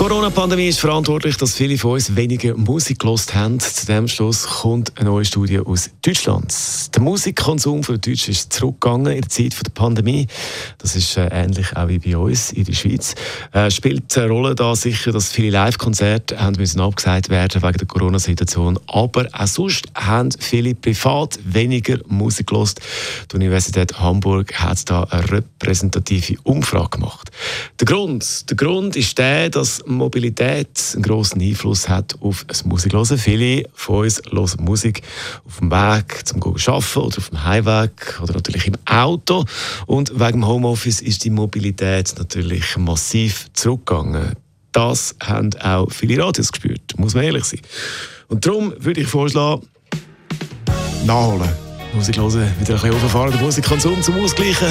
Corona-Pandemie ist verantwortlich, dass viele von uns weniger Musik gelost haben. Zu dem Schluss kommt eine neue Studie aus Deutschland. Der Musikkonsum der Deutschen ist zurückgegangen in der Zeit der Pandemie. Das ist äh, ähnlich auch wie bei uns in der Schweiz. Äh, spielt eine Rolle da sicher, dass viele Live-Konzerte haben müssen abgesagt werden wegen der Corona-Situation. Aber auch sonst haben viele privat weniger Musik gelost. Die Universität Hamburg hat da eine repräsentative Umfrage gemacht. Der Grund, der Grund ist der, dass Mobilität einen grossen Einfluss hat auf das Musiklosen. Viele von uns hören Musik auf dem Weg zum Arbeiten oder auf dem Heimweg oder natürlich im Auto. Und wegen dem Homeoffice ist die Mobilität natürlich massiv zurückgegangen. Das haben auch viele Radios gespürt, muss man ehrlich sein. Und darum würde ich vorschlagen, nachholen. Musik hören, wieder ein bisschen auffahren, den Musikkonsum zum Ausgleichen.